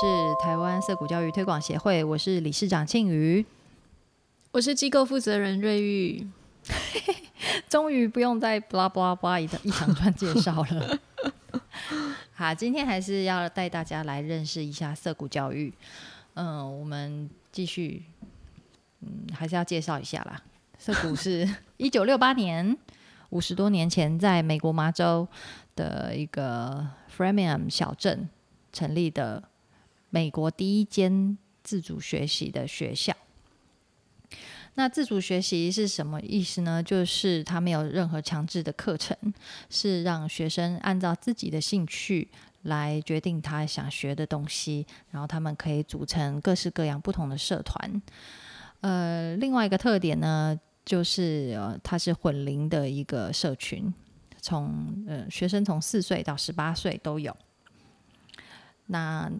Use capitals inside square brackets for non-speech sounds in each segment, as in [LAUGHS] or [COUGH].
是台湾色谷教育推广协会，我是理事长庆瑜，我是机构负责人瑞玉。[LAUGHS] 终于不用再巴拉巴拉巴拉一一长串介绍了。好，今天还是要带大家来认识一下色谷教育。嗯，我们继续，嗯，还是要介绍一下啦。色谷是一九六八年，五十多年前，在美国麻州的一个 Framingham 小镇成立的美国第一间自主学习的学校。那自主学习是什么意思呢？就是它没有任何强制的课程，是让学生按照自己的兴趣来决定他想学的东西，然后他们可以组成各式各样不同的社团。呃，另外一个特点呢，就是呃，它是混龄的一个社群，从呃学生从四岁到十八岁都有。那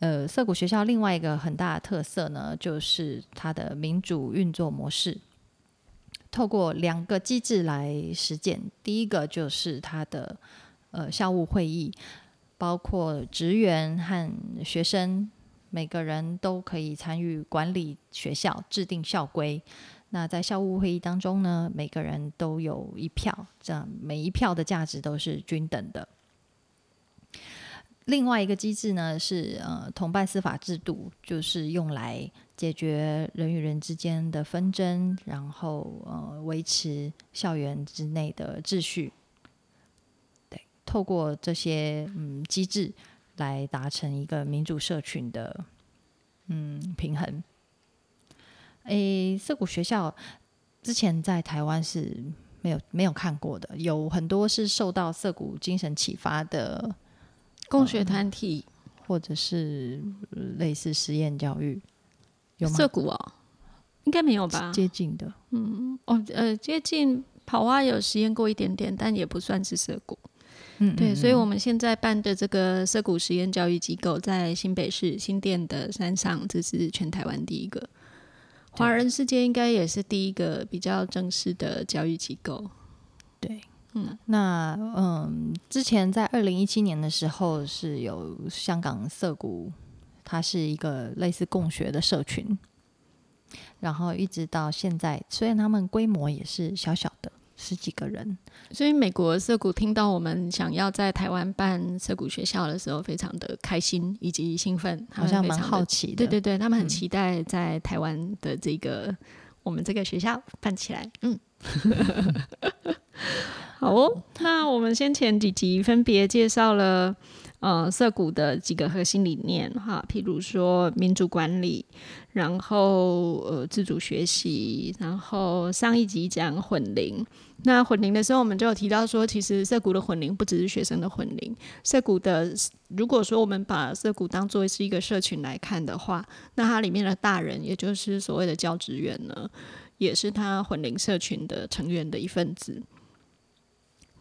呃，涩谷学校另外一个很大的特色呢，就是它的民主运作模式，透过两个机制来实践。第一个就是它的呃校务会议，包括职员和学生每个人都可以参与管理学校、制定校规。那在校务会议当中呢，每个人都有一票，这样每一票的价值都是均等的。另外一个机制呢是呃同伴司法制度，就是用来解决人与人之间的纷争，然后呃维持校园之内的秩序。对，透过这些嗯机制来达成一个民主社群的嗯平衡。诶，涩谷学校之前在台湾是没有没有看过的，有很多是受到涩谷精神启发的。共学团体，或者是类似实验教育，有吗？涩谷哦，应该没有吧？接近的，嗯，哦，呃，接近跑蛙有实验过一点点，但也不算是涩谷。嗯，对，所以我们现在办的这个涩谷实验教育机构，在新北市新店的山上，这是全台湾第一个，华人世界应该也是第一个比较正式的教育机构。对。嗯，那嗯，之前在二零一七年的时候是有香港涩谷，它是一个类似共学的社群，然后一直到现在，虽然他们规模也是小小的十几个人，所以美国涩谷听到我们想要在台湾办涩谷学校的时候，非常的开心以及兴奋，好像蛮好奇的，对对对，他们很期待在台湾的这个我们这个学校办起来，嗯。[LAUGHS] 好哦，那我们先前几集分别介绍了呃涩谷的几个核心理念哈，譬如说民主管理，然后呃自主学习，然后上一集讲混龄。那混龄的时候，我们就有提到说，其实涩谷的混龄不只是学生的混龄，涩谷的如果说我们把涩谷当作是一个社群来看的话，那它里面的大人，也就是所谓的教职员呢，也是他混龄社群的成员的一份子。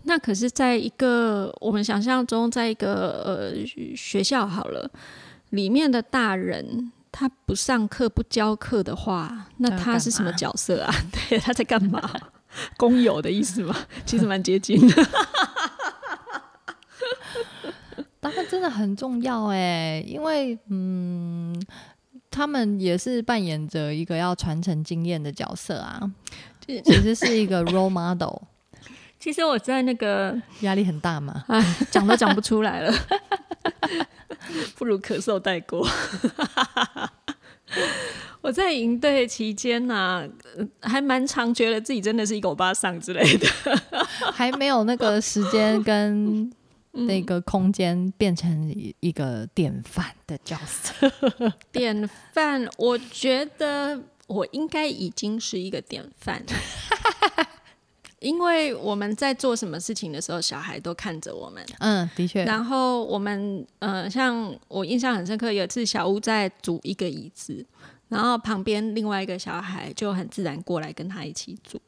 那可是，在一个我们想象中，在一个呃学校好了，里面的大人他不上课不教课的话，那他是什么角色啊？[LAUGHS] 对，他在干嘛？[LAUGHS] 工友的意思吗？[LAUGHS] 其实蛮接近的。他们真的很重要哎，因为嗯，他们也是扮演着一个要传承经验的角色啊，其实是一个 role model。其实我在那个压力很大嘛，[LAUGHS] 讲都讲不出来了，[LAUGHS] 不如咳嗽带过。[LAUGHS] 我在营队期间呢，还蛮常觉得自己真的是一个欧巴桑之类的，还没有那个时间跟那个空间变成一个典范的角色。典范，我觉得我应该已经是一个典范。因为我们在做什么事情的时候，小孩都看着我们。嗯，的确。然后我们，呃，像我印象很深刻，有一次小屋在组一个椅子，然后旁边另外一个小孩就很自然过来跟他一起组。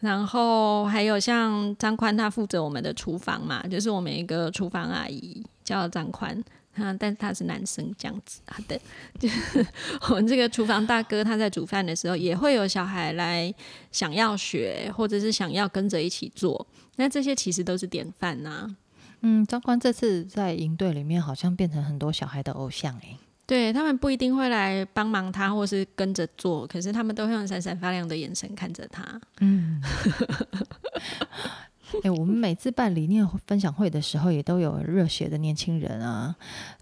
然后还有像张宽，他负责我们的厨房嘛，就是我们一个厨房阿姨叫张宽。啊，但是他是男生这样子，好的，就是 [LAUGHS] 我们这个厨房大哥他在煮饭的时候，也会有小孩来想要学，或者是想要跟着一起做，那这些其实都是典范呐。嗯，张宽这次在营队里面好像变成很多小孩的偶像哎、对他们不一定会来帮忙他，或是跟着做，可是他们都会用闪闪发亮的眼神看着他。嗯，[LAUGHS] [LAUGHS] 哎、我们每次办理念分享会的时候，也都有热血的年轻人啊，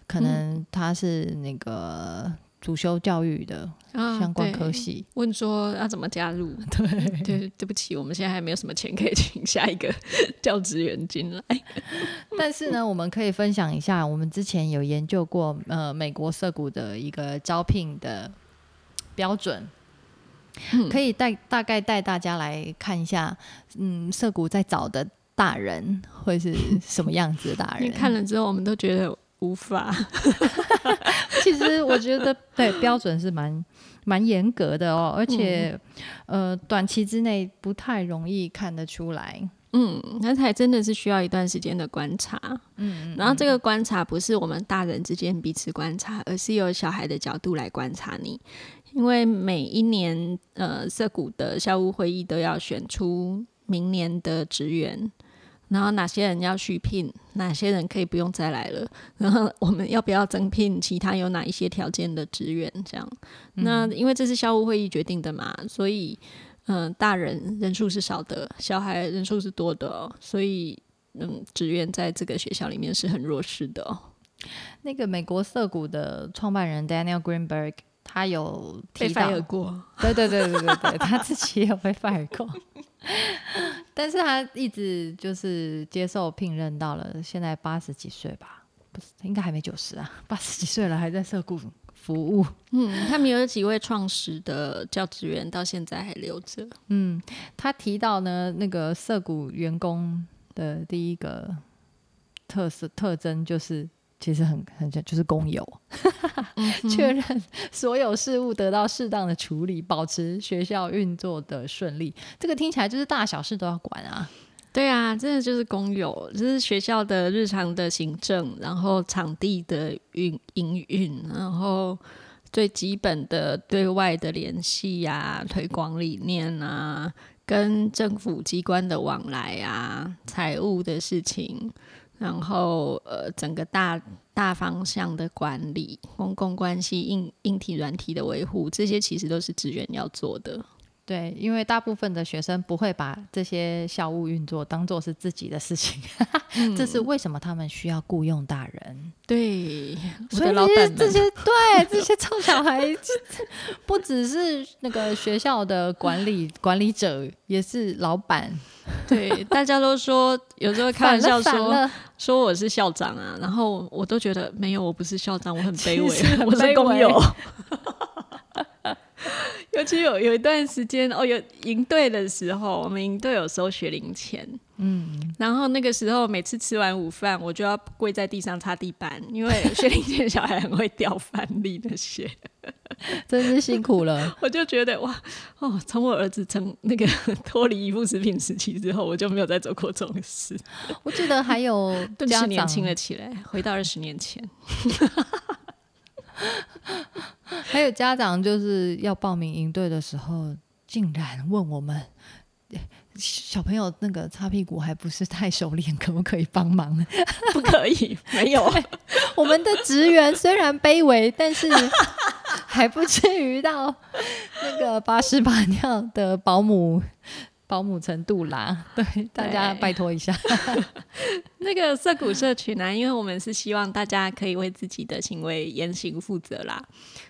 可能他是那个主修教育的啊相关科系，问说要怎么加入？[LAUGHS] 对对，对不起，我们现在还没有什么钱可以 [LAUGHS] 请下一个教职员进来。但是呢，我们可以分享一下，我们之前有研究过，呃，美国涩谷的一个招聘的标准，可以带大概带大家来看一下，嗯，涩谷在找的大人会是什么样子的大因为人？[LAUGHS] 看了之后，我们都觉得无法。[LAUGHS] 其实我觉得对标准是蛮蛮严格的哦，而且、呃，短期之内不太容易看得出来。嗯，那才真的是需要一段时间的观察。嗯，然后这个观察不是我们大人之间彼此观察，而是由小孩的角度来观察你。因为每一年，呃，涩谷的校务会议都要选出明年的职员，然后哪些人要续聘，哪些人可以不用再来了，[LAUGHS] 然后我们要不要增聘其他有哪一些条件的职员？这样，那因为这是校务会议决定的嘛，所以。嗯，大人人数是少的，小孩人数是多的、哦，所以嗯，职员在这个学校里面是很弱势的哦。那个美国涩谷的创办人 Daniel Greenberg，他有提到，过，对对对对对对，[LAUGHS] 他自己也有被 fire 过，[LAUGHS] 但是他一直就是接受聘任到了现在八十几岁吧，不是应该还没九十啊，八十几岁了还在涩谷服务。嗯，他们有几位创始的教职员到现在还留着。嗯，他提到呢，那个涩谷员工的第一个特色特征就是。其实很很就是公有，[LAUGHS] 确认所有事务得到适当的处理，保持学校运作的顺利。这个听起来就是大小事都要管啊。对啊，真的就是公有，就是学校的日常的行政，然后场地的运营运，然后最基本的对外的联系啊、推广理念啊、跟政府机关的往来啊、财务的事情，然后呃整个大大方向的管理、公共关系、硬硬体、软体的维护，这些其实都是职员要做的。对，因为大部分的学生不会把这些校务运作当做是自己的事情，[LAUGHS] 这是为什么他们需要雇佣大人。对，我所以的老板们这些 [LAUGHS] 对这些臭小孩，[LAUGHS] 不只是那个学校的管理管理者，也是老板。对，大家都说，有时候开玩笑说说我是校长啊，然后我都觉得没有，我不是校长，我很卑微，我是工友。[LAUGHS] 尤其有有一段时间哦，有营队的时候，我们营队有收学龄钱，嗯，然后那个时候每次吃完午饭，我就要跪在地上擦地板，因为 [LAUGHS] 学龄前小孩很会掉饭粒那些，[LAUGHS] 真是辛苦了。我就觉得哇哦，从我儿子从那个脱离依附食品时期之后，我就没有再做过这种事。我记得还有顿家长时年轻了起来，回到二十年前。[LAUGHS] 还有家长就是要报名营队的时候，竟然问我们。小朋友那个擦屁股还不是太熟练，可不可以帮忙呢？[LAUGHS] 不可以，没有。我们的职员虽然卑微，但是还不至于到那个把屎把尿的保姆保姆程度啦。[LAUGHS] 对，大家拜托一下。[LAUGHS] 那个涩谷社群啊，因为我们是希望大家可以为自己的行为言行负责啦，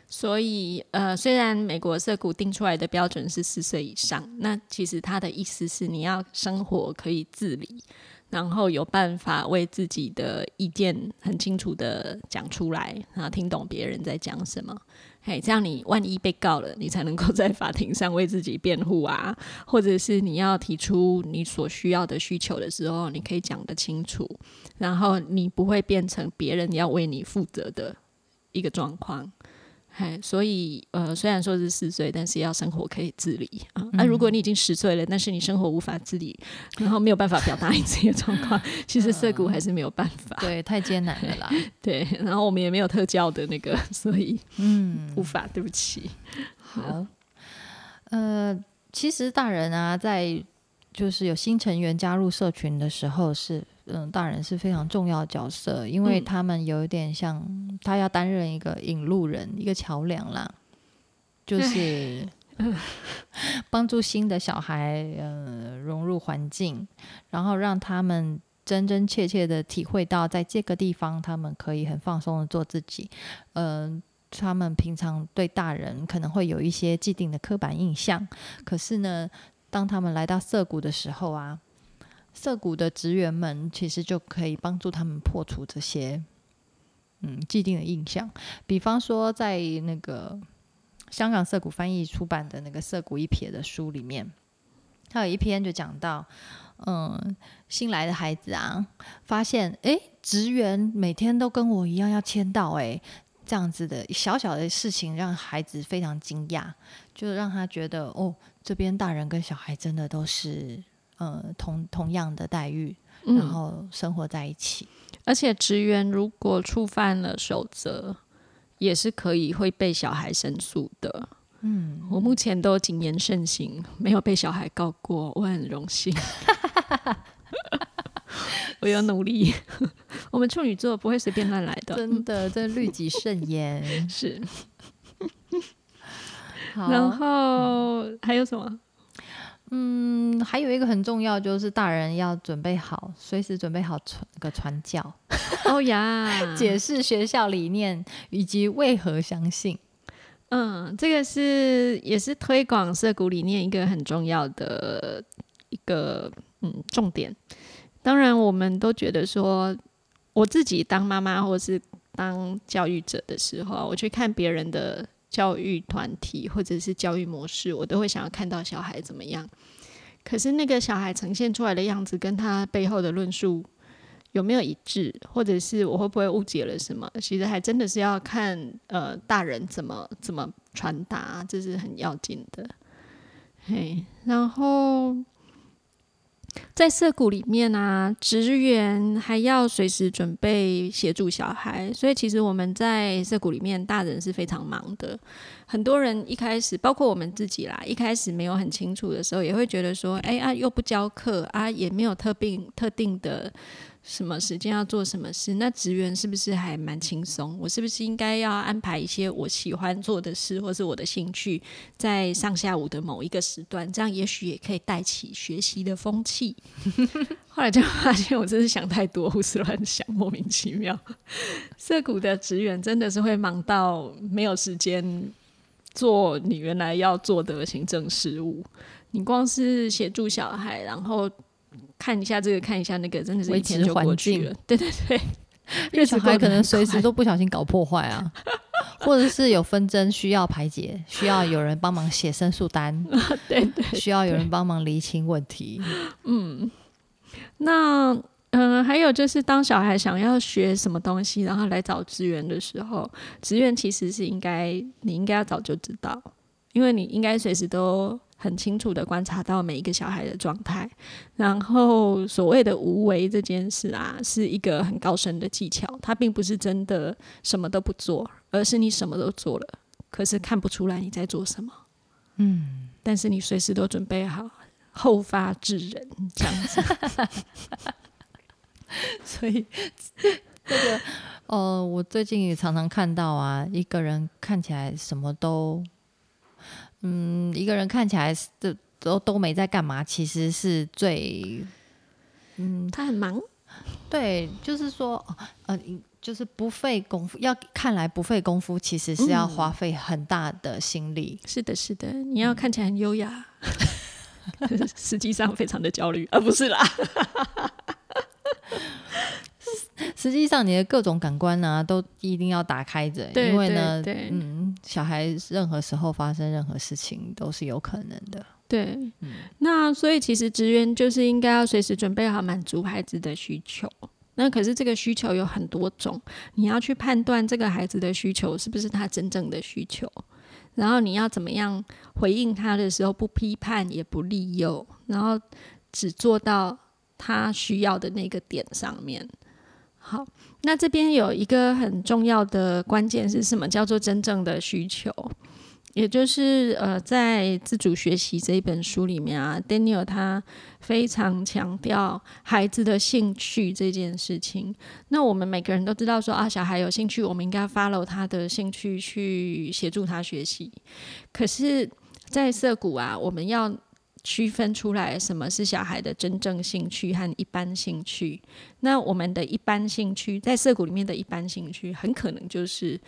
所以呃，虽然美国涩谷定出来的标准是四岁以上，那其实他的意思是你要生活可以自理，然后有办法为自己的意见很清楚的讲出来，然后听懂别人在讲什么。嘿，这样你万一被告了，你才能够在法庭上为自己辩护啊，[LAUGHS] 或者是你要提出你所需要的需求的时候，你可以讲得清楚，然后你不会变成别人要为你负责的一个状况。嘿，所以呃，虽然说是四岁，但是要生活可以自理啊。那、如果你已经十岁了，但是你生活无法自理，然后没有办法表达你自己的状况，[LAUGHS] 其实涩谷还是没有办法。对，太艰难了啦。[LAUGHS] 对，然后我们也没有特教的那个，所以嗯，无法，对不起。好。呃，其实大人啊，在就是有新成员加入社群的时候是嗯，大人是非常重要的角色，因为嗯。他们有一点像，他要担任一个引路人，一个桥梁啦，就是 [LAUGHS] 帮助新的小孩呃融入环境，然后让他们真真切切的体会到，在这个地方他们可以很放松的做自己，嗯、他们平常对大人可能会有一些既定的刻板印象，可是呢，当他们来到涩谷的时候啊，涩谷的职员们其实就可以帮助他们破除这些嗯既定的印象。比方说，在那个香港涩谷翻译出版的那个《涩谷一撇》的书里面，他有一篇就讲到，嗯，新来的孩子啊，发现诶，职员每天都跟我一样要签到、诶，这样子的小小的事情让孩子非常惊讶，就让他觉得哦，这边大人跟小孩真的都是呃同同样的待遇，然嗯，后生活在一起。而且职员如果触犯了守则，也是可以会被小孩申诉的。嗯，我目前都谨言慎行，没有被小孩告过，我很荣幸。[LAUGHS] 我有努力，[LAUGHS] 我们处女座不会随便乱来的。真的，这律己慎言。[LAUGHS] 是，然后还有什么？嗯，还有一个很重要，就是大人要准备好，随时准备好传个传教，[LAUGHS] 哦呀，解释学校理念以及为何相信。嗯，这个是也是推广社谷理念一个很重要的一个嗯重点。当然，我们都觉得说，我自己当妈妈或是当教育者的时候啊，我去看别人的教育团体或者是教育模式，我都会想要看到小孩怎么样。可是那个小孩呈现出来的样子，跟他背后的论述有没有一致，或者是我会不会误解了什么？其实还真的是要看呃大人怎么怎么传达，这是很要紧的。嘿，然后在社谷里面啊，职员还要随时准备协助小孩，所以其实我们在社谷里面，大人是非常忙的。很多人一开始，包括我们自己啦，一开始没有很清楚的时候，也会觉得说，哎啊，又不教课啊，也没有特定特定的什么时间要做什么事，那职员是不是还蛮轻松？我是不是应该要安排一些我喜欢做的事，或是我的兴趣，在上下午的某一个时段，这样也许也可以带起学习的风气。[LAUGHS] 后来就发现，我真是想太多，胡思乱想，莫名其妙。涩谷的职员真的是会忙到没有时间做你原来要做的行政事务。你光是协助小孩，然后看一下这个，看一下那个，真的是一天就过去了。对对对，因为小 [LAUGHS] 孩可能随时都都不小心搞破坏啊，或者是有纷争需要排解，需要有人帮忙写申诉单，[LAUGHS] 对对。需要有人帮忙厘清问题。嗯。那嗯、呃还有就是，当小孩想要学什么东西，然后来找资源的时候，资源其实是应该，你应该要早就知道，因为你应该随时都很清楚的观察到每一个小孩的状态。然后所谓的无为这件事啊，是一个很高深的技巧，它并不是真的什么都不做，而是你什么都做了，可是看不出来你在做什么。嗯，但是你随时都准备好后发制人这样子。[LAUGHS] 所以这个呃，我最近也常常看到啊，一个人看起来什么都，嗯，一个人看起来都都没在干嘛，其实是最嗯他很忙，对，就是说呃，就是不费功夫，要看来不费功夫，其实是要花费很大的心力。是的，是的，你要看起来很优雅，[LAUGHS] 实际上非常的焦虑，啊，不是啦，[LAUGHS] [LAUGHS] 实际上，你的各种感官呢、都一定要打开着，因为呢，对对嗯，小孩任何时候发生任何事情都是有可能的。对，那所以其实职员就是应该要随时准备好满足孩子的需求。那可是这个需求有很多种，你要去判断这个孩子的需求是不是他真正的需求，然后你要怎么样回应他的时候，不批判也不利诱，然后只做到他需要的那个点上面。好，那这边有一个很重要的关键是什么？叫做真正的需求。也就是呃，在自主学习这一本书里面啊，Daniel 他非常强调孩子的兴趣这件事情。那我们每个人都知道说啊，小孩有兴趣，我们应该 follow 他的兴趣去协助他学习。可是，在涩谷啊，我们要区分出来什么是小孩的真正兴趣和一般兴趣。那我们的一般兴趣，在涩谷里面的一般兴趣，很可能就是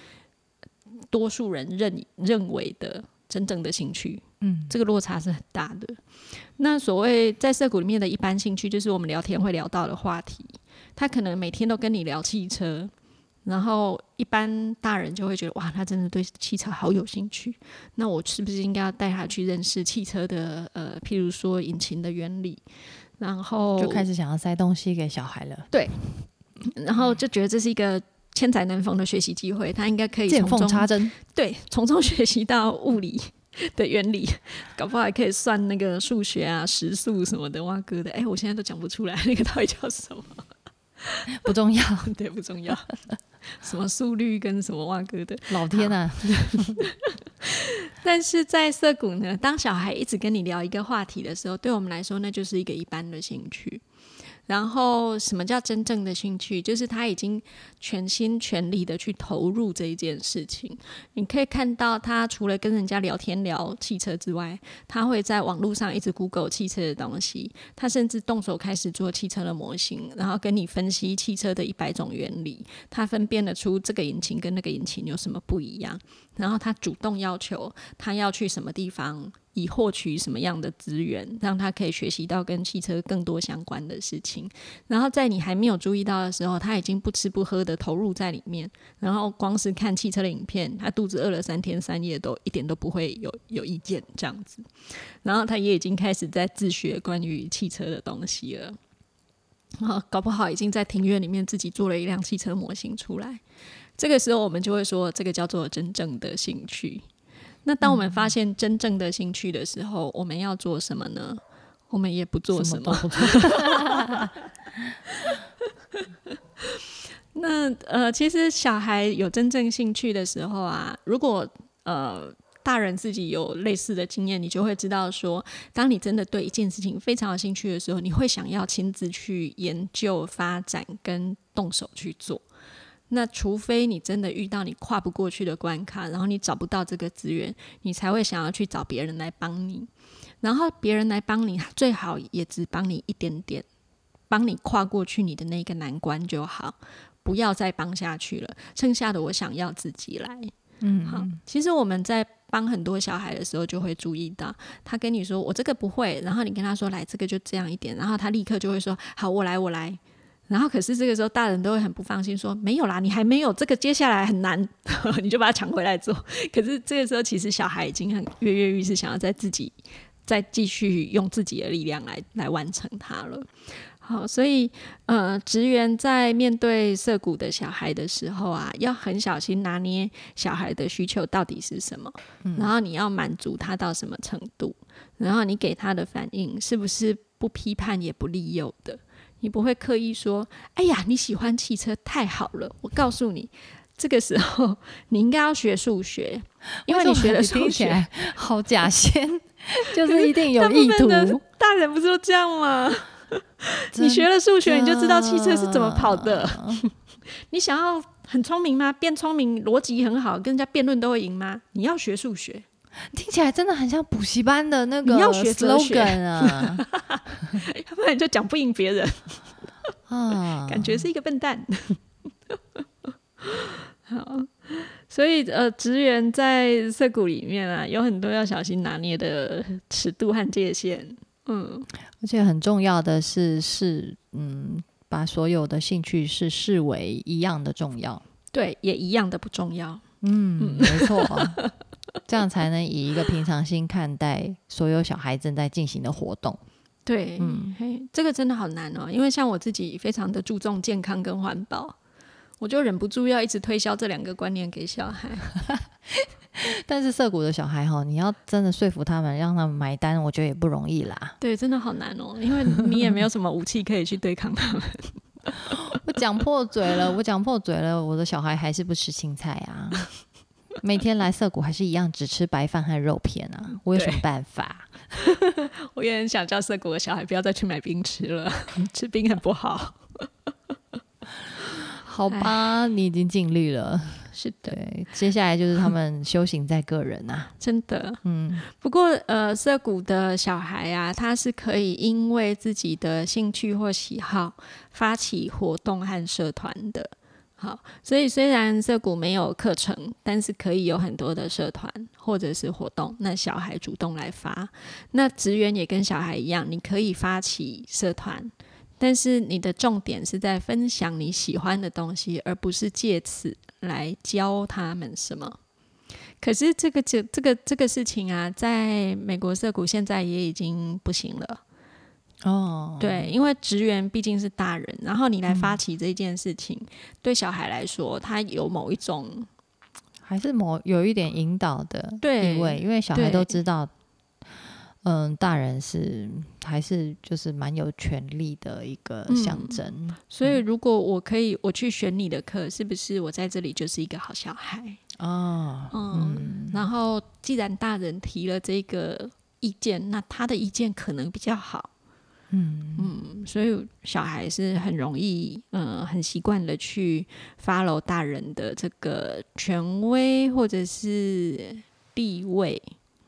多数人认认为的真正的兴趣。嗯，这个落差是很大的。那所谓在涩谷里面的一般兴趣，就是我们聊天会聊到的话题。他可能每天都跟你聊汽车。然后一般大人就会觉得哇，他真的对汽车好有兴趣。那我是不是应该要带他去认识汽车的呃，譬如说引擎的原理？然后就开始想要塞东西给小孩了。对，然后就觉得这是一个千载难逢的学习机会，他应该可以见缝插针。对，从中学习到物理的原理，[LAUGHS] 搞不好还可以算那个数学啊、时速什么的。哇哥的，哎，我现在都讲不出来那个到底叫什么，不重要，[LAUGHS] 对，不重要。[LAUGHS] 什么速率跟什么哇哥的，老天呐！[LAUGHS] 但是在涩谷呢，当小孩一直跟你聊一个话题的时候，对我们来说，那就是一个一般的兴趣。然后，什么叫真正的兴趣？就是他已经全心全力的去投入这一件事情。你可以看到，他除了跟人家聊天聊汽车之外，他会在网络上一直 Google 汽车的东西。他甚至动手开始做汽车的模型，然后跟你分析汽车的一百种原理。他分辨得出这个引擎跟那个引擎有什么不一样。然后他主动要求他要去什么地方。以获取什么样的资源，让他可以学习到跟汽车更多相关的事情。然后在你还没有注意到的时候，他已经不吃不喝的投入在里面。然后光是看汽车的影片，他肚子饿了三天三夜都一点都不会有有意见这样子。然后他也已经开始在自学关于汽车的东西了。啊，搞不好已经在庭院里面自己做了一辆汽车模型出来。这个时候，我们就会说，这个叫做真正的兴趣。那当我们发现真正的兴趣的时候，我们要做什么呢？我们也不做什么。[LAUGHS] 那呃，其实小孩有真正兴趣的时候啊，如果呃大人自己有类似的经验，你就会知道说，当你真的对一件事情非常有兴趣的时候，你会想要亲自去研究、发展跟动手去做。那除非你真的遇到你跨不过去的关卡，然后你找不到这个资源，你才会想要去找别人来帮你。然后别人来帮你，最好也只帮你一点点，帮你跨过去你的那个难关就好，不要再帮下去了。剩下的我想要自己来。嗯，好。其实我们在帮很多小孩的时候，就会注意到他跟你说我这个不会，然后你跟他说来这个就这样一点，然后他立刻就会说好，我来，我来。然后，可是这个时候，大人都会很不放心，说没有啦，你还没有这个，接下来很难，[LAUGHS] 你就把它抢回来做。可是这个时候，其实小孩已经很跃跃欲试，想要在自己再继续用自己的力量来来完成它了。好，所以呃，职员在面对涉谷的小孩的时候啊，要很小心拿捏小孩的需求到底是什么，然后你要满足他到什么程度，然后你给他的反应是不是不批判也不利诱的。你不会刻意说：“哎呀，你喜欢汽车太好了。”我告诉你，这个时候你应该要学数学，因为你学的数学好假先，就是一定有意图。大人不是都这样吗？[LAUGHS] 你学了数学，你就知道汽车是怎么跑的。[LAUGHS] 你想要很聪明吗？变聪明，逻辑很好，跟人家辩论都会赢吗？你要学数学。听起来真的很像补习班的那个你要学 slogan 啊，[LAUGHS] 要不然就讲不赢别人啊，感觉是一个笨蛋。[LAUGHS] 好，所以呃，职员在涩谷里面啊，有很多要小心拿捏的尺度和界限。嗯，而且很重要的是，是嗯，把所有的兴趣是视为一样的重要，对，也一样的不重要。嗯，没错。[LAUGHS] [LAUGHS] 这样才能以一个平常心看待所有小孩正在进行的活动。对，嗯，嘿，这个真的好难哦，因为像我自己非常的注重健康跟环保，我就忍不住要一直推销这两个观念给小孩。[LAUGHS] 但是涩谷的小孩哈，你要真的说服他们，让他们买单，我觉得也不容易啦。对，真的好难哦，因为你也没有什么武器可以去对抗他们。[LAUGHS] 我讲破嘴了，我讲破嘴了，我的小孩还是不吃青菜啊。每天来涩谷还是一样只吃白饭和肉片啊，我有什么办法？[LAUGHS] 我也很想叫涩谷的小孩不要再去买冰吃了，[LAUGHS] 吃冰很不好。好吧，你已经尽力了。是的，对，接下来就是他们修行在个人啊、[LAUGHS] 真的。嗯，不过，呃，涩谷的小孩啊，他是可以因为自己的兴趣或喜好发起活动和社团的。好，所以虽然涩谷没有课程，但是可以有很多的社团或者是活动，那小孩主动来发。那职员也跟小孩一样，你可以发起社团，但是你的重点是在分享你喜欢的东西，而不是借此来教他们什么。可是这个这这个这个事情啊，在美国涩谷现在也已经不行了。哦，对，因为职员毕竟是大人，然后你来发起这件事情，对小孩来说，他有某一种还是某有一点引导的对意味，因为小孩都知道，嗯，大人是还是就是蛮有权力的一个象征。所以，如果我可以我去选你的课，是不是我在这里就是一个好小孩？哦，嗯，然后既然大人提了这个意见，那他的意见可能比较好。嗯嗯，所以小孩是很容易，嗯、很习惯的去 follow 大人的这个权威或者是地位。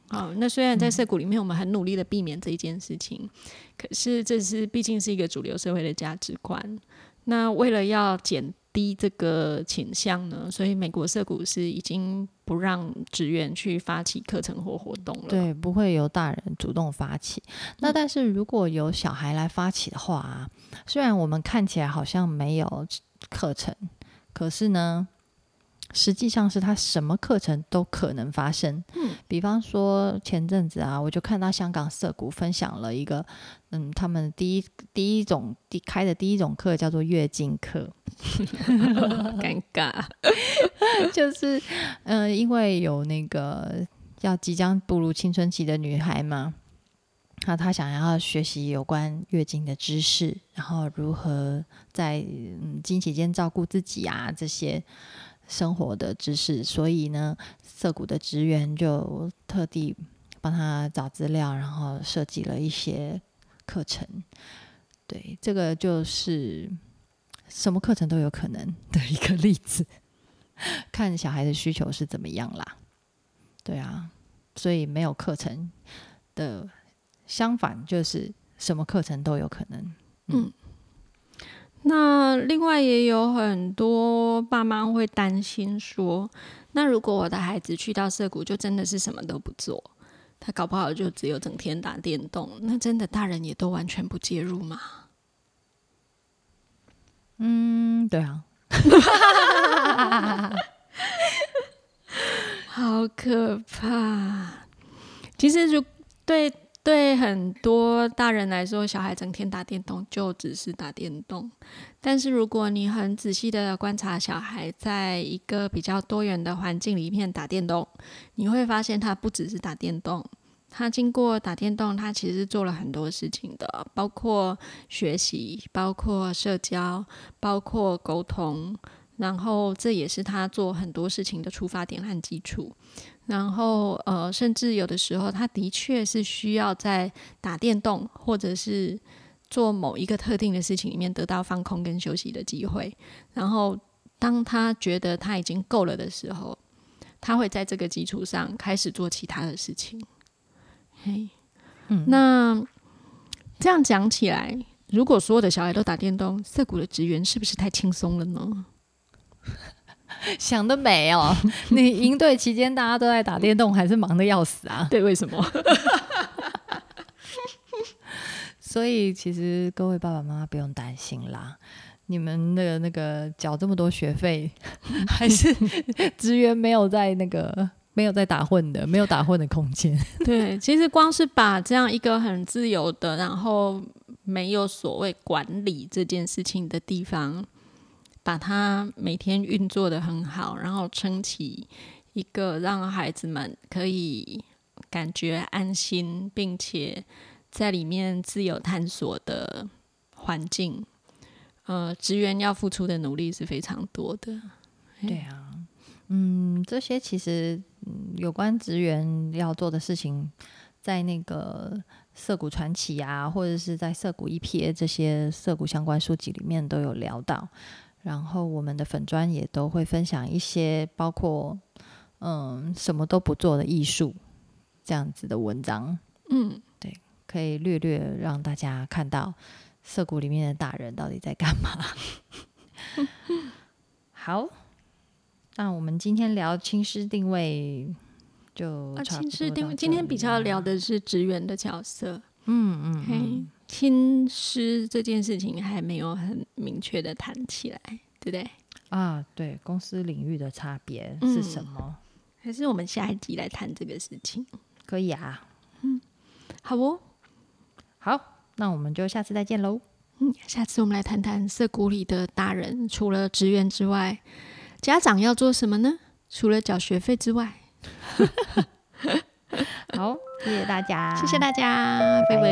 好，那虽然在涩谷里面，我们很努力的避免这一件事情，可是这是毕竟是一个主流社会的价值观。那为了要减低这个倾向呢，所以美国涩谷是已经不让职员去发起课程或活动了。对，不会由大人主动发起。那但是如果由小孩来发起的话、啊，虽然我们看起来好像没有课程，可是呢，实际上是他什么课程都可能发生。嗯，比方说前阵子啊，我就看到香港涩谷分享了一个，嗯，他们第一第一种第开的第一种课叫做月经课。[LAUGHS] 尴尬。[LAUGHS] 就是，嗯、因为有那个要即将步入青春期的女孩嘛，那她想要学习有关月经的知识，然后如何在嗯经期间照顾自己啊这些生活的知识，所以呢，涩谷的职员就特地帮他找资料，然后设计了一些课程。对，这个就是什么课程都有可能的一个例子。看小孩的需求是怎么样啦。对啊，所以没有课程的相反就是什么课程都有可能。嗯那另外也有很多爸妈会担心说，那如果我的孩子去到涩谷，就真的是什么都不做，他搞不好就只有整天打电动，那真的大人也都完全不介入吗？嗯，对啊，[LAUGHS] 好可怕！其实，就对对很多大人来说，小孩整天打电动就只是打电动。但是，如果你很仔细的观察小孩在一个比较多元的环境里面打电动，你会发现他不只是打电动，他经过打电动，他其实做了很多事情的，包括学习，包括社交，包括沟通。然后这也是他做很多事情的出发点和基础。然后呃，甚至有的时候，他的确是需要在打电动或者是做某一个特定的事情里面得到放空跟休息的机会。然后当他觉得他已经够了的时候，他会在这个基础上开始做其他的事情。嘿，嗯那这样讲起来，如果所有的小孩都打电动，涩谷的职员是不是太轻松了呢？[LAUGHS] 想得美哦！[LAUGHS] 你营队期间大家都在打电动，还是忙得要死啊？对，为什么？[LAUGHS] 所以其实各位爸爸妈妈不用担心啦，你们的那个缴这么多学费，还是职员没有在那个没有在打混的，没有打混的空间。对，其实光是把这样一个很自由的，然后没有所谓管理这件事情的地方，把它每天运作的很好，然后撑起一个让孩子们可以感觉安心，并且在里面自由探索的环境。呃，职员要付出的努力是非常多的。对啊，嗯，这些其实有关职员要做的事情，在那个涩谷传奇啊，或者是在涩谷一瞥这些涩谷相关书籍里面都有聊到。然后我们的粉砖也都会分享一些，包括嗯什么都不做的艺术这样子的文章。嗯，对可以略略让大家看到涩谷里面的大人到底在干嘛。[LAUGHS] 好，那我们今天聊亲师定位就啊，差不亲师定今天比较聊的是职员的角色。嗯嗯嗯，，亲师这件事情还没有很明确的谈起来，对不对？啊，对，公司领域的差别是什嗯么？还是我们下一集来谈这个事情？可以啊。嗯好哦，好，那我们就下次再见喽。嗯，下次我们来谈谈涩谷里的大人，除了职员之外，家长要做什么呢？除了缴学费之外，[LAUGHS] 好，谢谢大家，谢谢大家，拜拜拜